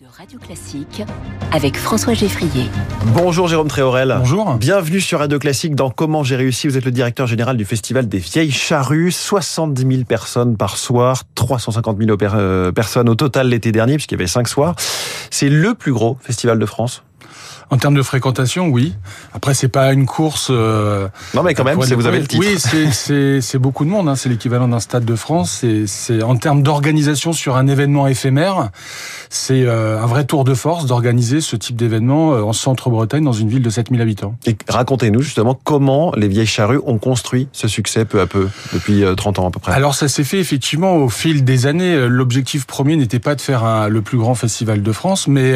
de Radio Classique avec François Geffrier. Bonjour Jérôme Tréorel. Bonjour. Bienvenue sur Radio Classique dans Comment j'ai réussi. Vous êtes le directeur général du Festival des Vieilles Charrues. 70 000 personnes par soir, 350 000 euh, personnes au total l'été dernier, puisqu'il y avait 5 soirs. C'est le plus gros festival de France en termes de fréquentation, oui. Après, c'est pas une course. Euh, non, mais quand même, vous avez le titre. Oui, c'est beaucoup de monde. Hein. C'est l'équivalent d'un stade de France. C'est en termes d'organisation sur un événement éphémère, c'est euh, un vrai tour de force d'organiser ce type d'événement euh, en centre-Bretagne dans une ville de 7000 habitants. Et racontez-nous justement comment les vieilles charrues ont construit ce succès peu à peu depuis 30 ans à peu près. Alors ça s'est fait effectivement au fil des années. L'objectif premier n'était pas de faire un, le plus grand festival de France, mais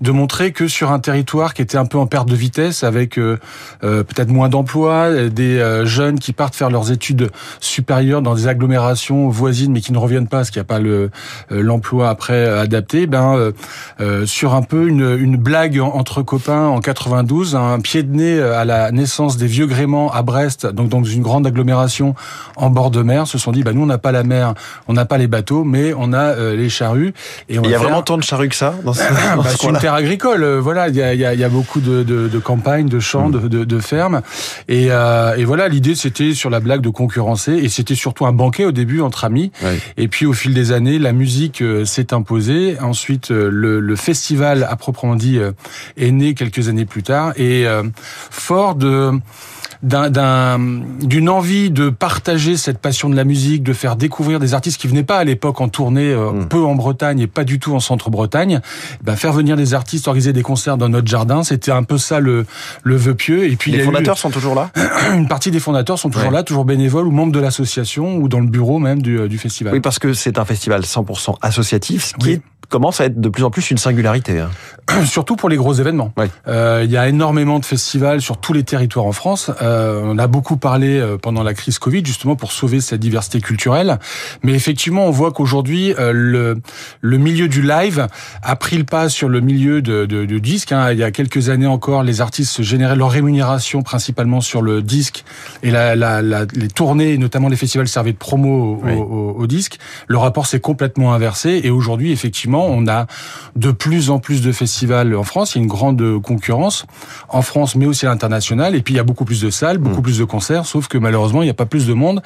de montrer que sur un territoire qui était un peu en perte de vitesse, avec euh, euh, peut-être moins d'emplois, des euh, jeunes qui partent faire leurs études supérieures dans des agglomérations voisines, mais qui ne reviennent pas parce qu'il n'y a pas le l'emploi après adapté. Ben sur un peu une, une blague entre copains en 92, un pied de nez à la naissance des vieux gréments à Brest, donc dans une grande agglomération en bord de mer, se sont dit, bah nous on n'a pas la mer, on n'a pas les bateaux, mais on a les charrues. Et il y a vraiment tant de charrues que ça dans ce, bah, C'est une terre agricole. Voilà, il y a, il y a beaucoup de, de, de campagnes, de champs, mm. de, de, fermes. Et, euh, et voilà, l'idée c'était sur la blague de concurrencer. Et c'était surtout un banquet au début entre amis. Et puis au fil des années, la musique euh, s'est imposée. Ensuite, euh, le, le, festival à proprement dit est né quelques années plus tard. Et fort de d'une envie de partager cette passion de la musique, de faire découvrir des artistes qui venaient pas à l'époque en tournée, euh, hmm. peu en Bretagne et pas du tout en centre-Bretagne. Ben, faire venir des artistes, organiser des concerts dans notre jardin, c'était un peu ça le, le vœu pieux. Et puis les fondateurs sont toujours là? Une partie des fondateurs sont toujours là, toujours bénévoles ou membres de l'association ou dans le bureau même du, euh, du festival. Oui, parce que c'est un festival 100% associatif, ce qui est commence à être de plus en plus une singularité. Hein. Surtout pour les gros événements. Euh, il y a énormément de festivals sur tous les territoires en France. Euh, on a beaucoup parlé euh, pendant la crise Covid justement pour sauver cette diversité culturelle. Mais effectivement, on voit qu'aujourd'hui le, le milieu du live a pris le pas sur le milieu de, de, de disque. Hein. Il y a quelques années encore, les artistes généraient leur rémunération principalement sur le disque et la, la, la les tournées, notamment les festivals servaient de promo au, au, au disque. Le rapport s'est complètement inversé et aujourd'hui, effectivement, on a de plus en plus de festivals en France. Il y a une grande concurrence en France, mais aussi à l'international. Et puis il y a beaucoup plus de salles, beaucoup mm. plus de concerts, sauf que malheureusement il n'y a pas plus de monde.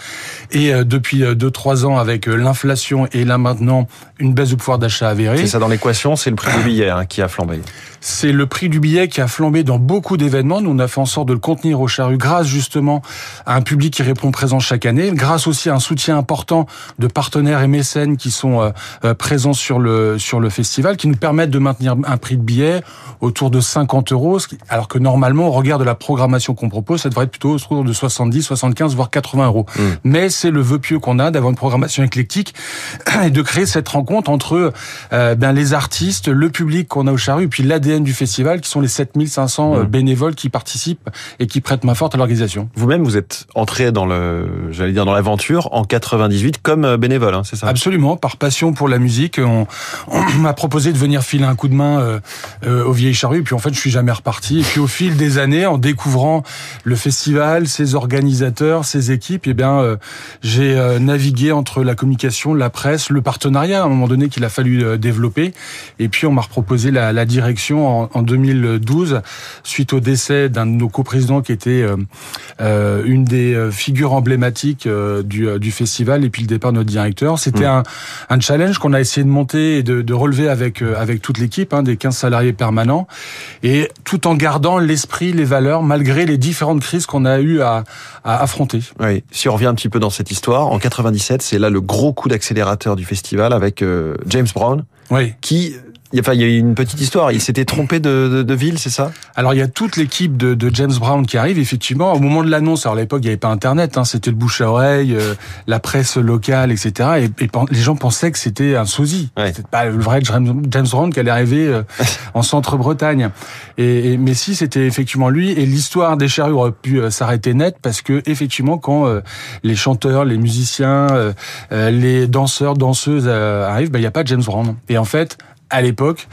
Et euh, depuis 2-3 euh, ans, avec euh, l'inflation et là maintenant une baisse du pouvoir d'achat avérée. C'est ça dans l'équation, c'est le prix du billet hein, qui a flambé. C'est le prix du billet qui a flambé dans beaucoup d'événements. Nous, on a fait en sorte de le contenir au charru grâce justement à un public qui répond présent chaque année, grâce aussi à un soutien important de partenaires et mécènes qui sont présents sur le sur le festival, qui nous permettent de maintenir un prix de billets autour de 50 euros, alors que normalement, au regard de la programmation qu'on propose, ça devrait être plutôt autour de 70, 75, voire 80 euros. Mmh. Mais c'est le vœu pieux qu'on a d'avoir une programmation éclectique et de créer cette rencontre entre euh, ben, les artistes, le public qu'on a au Charru, et puis l'ADN du festival, qui sont les 7500 mmh. bénévoles qui participent et qui prêtent main forte à l'organisation. Vous-même, vous êtes entré dans le, j'allais dire, dans l'aventure en 98 comme euh, bénévole, hein, c'est ça? Absolument, par passion pour la musique. On, on m'a proposé de venir filer un coup de main euh, euh, aux vieilles charrues. Et puis en fait, je suis jamais reparti. Et puis au fil des années, en découvrant le festival, ses organisateurs, ses équipes, eh bien, euh, j'ai navigué entre la communication, la presse, le partenariat à un moment donné qu'il a fallu développer. Et puis on m'a proposé la, la direction en, en, 2012 suite au décès d'un de nos coprésidents qui était une des figures emblématiques du, du, festival et puis le départ de notre directeur. C'était mmh. un, un, challenge qu'on a essayé de monter et de, de relever avec avec toute l'équipe Hein, des 15 salariés permanents, et tout en gardant l'esprit, les valeurs, malgré les différentes crises qu'on a eu à, affronter. Oui. Si on revient un petit peu dans cette histoire, en 97, c'est là le gros coup d'accélérateur du festival avec euh, James Brown, oui. qui il y a une petite histoire. Il s'était trompé de, de, de ville, c'est ça? Alors, il y a toute l'équipe de, de, James Brown qui arrive, effectivement. Au moment de l'annonce, alors à l'époque, il n'y avait pas Internet, hein, c'était le bouche à oreille, euh, la presse locale, etc. Et, et, les gens pensaient que c'était un sosie. Ouais. C'était pas le vrai James, Brown qui allait arriver euh, en centre-Bretagne. Et, mais si, c'était effectivement lui. Et l'histoire des charrues aurait pu euh, s'arrêter net parce que, effectivement, quand les chanteurs, les musiciens, les danseurs, danseuses arrivent, ben, il n'y a pas James Brown. Et en fait, à l'époque.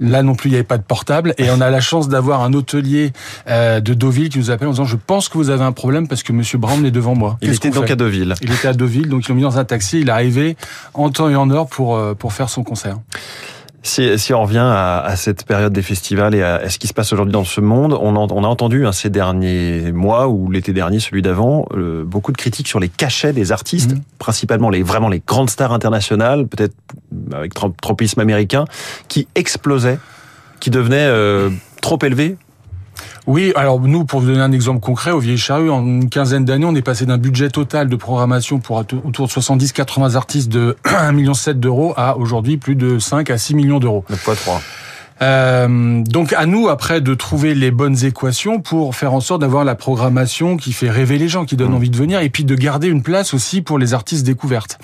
Là non plus, il n'y avait pas de portable. Et on a la chance d'avoir un hôtelier euh, de Deauville qui nous appelle en disant Je pense que vous avez un problème parce que Monsieur Brown est devant moi. Il était donc à Deauville. Il était à Deauville, donc ils l'ont mis dans un taxi. Il est arrivé en temps et en heure pour, euh, pour faire son concert. Si, si, on revient à, à, cette période des festivals et à, ce qui se passe aujourd'hui dans ce monde, on, on a entendu hein, ces derniers mois ou l'été dernier, celui d'avant, euh, beaucoup de critiques sur les cachets des artistes, mmh. principalement les vraiment les grandes stars internationales, peut-être avec tropisme américain, qui explosaient, qui devenaient euh, trop élevés oui, alors nous, pour vous donner un exemple concret, au Vieille Charrue, en une quinzaine d'années, on est passé d'un budget total de programmation pour autour de 70-80 artistes de 1,7 million d'euros à aujourd'hui plus de 5 à 6 millions d'euros. 9 fois 3. Euh, donc à nous après de trouver les bonnes équations pour faire en sorte d'avoir la programmation qui fait rêver les gens, qui donne mmh. envie de venir, et puis de garder une place aussi pour les artistes découvertes.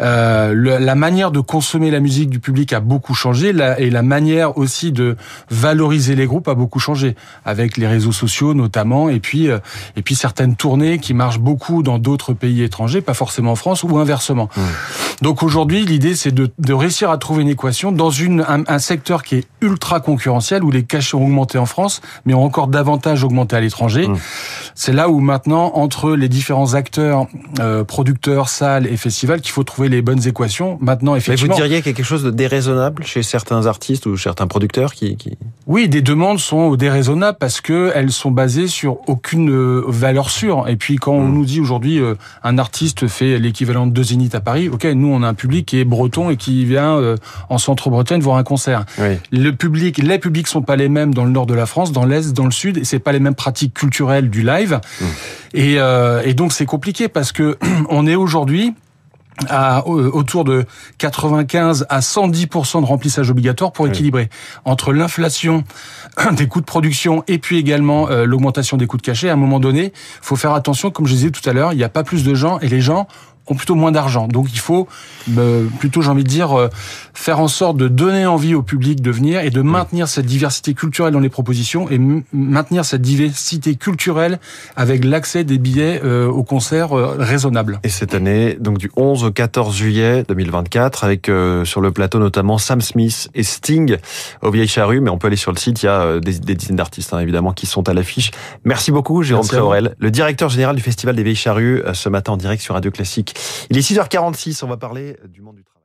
Euh, le, la manière de consommer la musique du public a beaucoup changé la, et la manière aussi de valoriser les groupes a beaucoup changé avec les réseaux sociaux notamment et puis euh, et puis certaines tournées qui marchent beaucoup dans d'autres pays étrangers, pas forcément en France ou inversement. Mmh. Donc aujourd'hui, l'idée c'est de, de, réussir à trouver une équation dans une, un, un, secteur qui est ultra concurrentiel où les cachets ont augmenté en France, mais ont encore davantage augmenté à l'étranger. Mmh. C'est là où maintenant entre les différents acteurs, euh, producteurs, salles et festivals, qu'il faut trouver les bonnes équations. Maintenant, effectivement. Mais vous diriez quelque chose de déraisonnable chez certains artistes ou certains producteurs qui, qui... Oui, des demandes sont déraisonnables parce que elles sont basées sur aucune euh, valeur sûre. Et puis quand on hmm. nous dit aujourd'hui euh, un artiste fait l'équivalent de deux zéniths à Paris, ok, nous on a un public qui est breton et qui vient euh, en centre-Bretagne voir un concert. Oui. Le public, les publics sont pas les mêmes dans le nord de la France, dans l'est, dans le sud, et c'est pas les mêmes pratiques culturelles du live. Et, euh, et donc c'est compliqué parce que on est aujourd'hui à autour de 95 à 110% de remplissage obligatoire pour équilibrer entre l'inflation des coûts de production et puis également euh, l'augmentation des coûts de cachet. À un moment donné, faut faire attention, comme je disais tout à l'heure, il n'y a pas plus de gens et les gens ont plutôt moins d'argent. Donc il faut euh, plutôt, j'ai envie de dire, euh, faire en sorte de donner envie au public de venir et de maintenir cette diversité culturelle dans les propositions et maintenir cette diversité culturelle avec l'accès des billets euh, au concert raisonnable. Et cette année, donc du 11 au 14 juillet 2024, avec sur le plateau notamment Sam Smith et Sting au Vieille Charrue, mais on peut aller sur le site, il y a des, des dizaines d'artistes hein, évidemment qui sont à l'affiche. Merci beaucoup Jérôme Préorel, le directeur général du Festival des Vieilles Charrues, ce matin en direct sur Radio Classique. Il est 6h46, on va parler du monde du travail.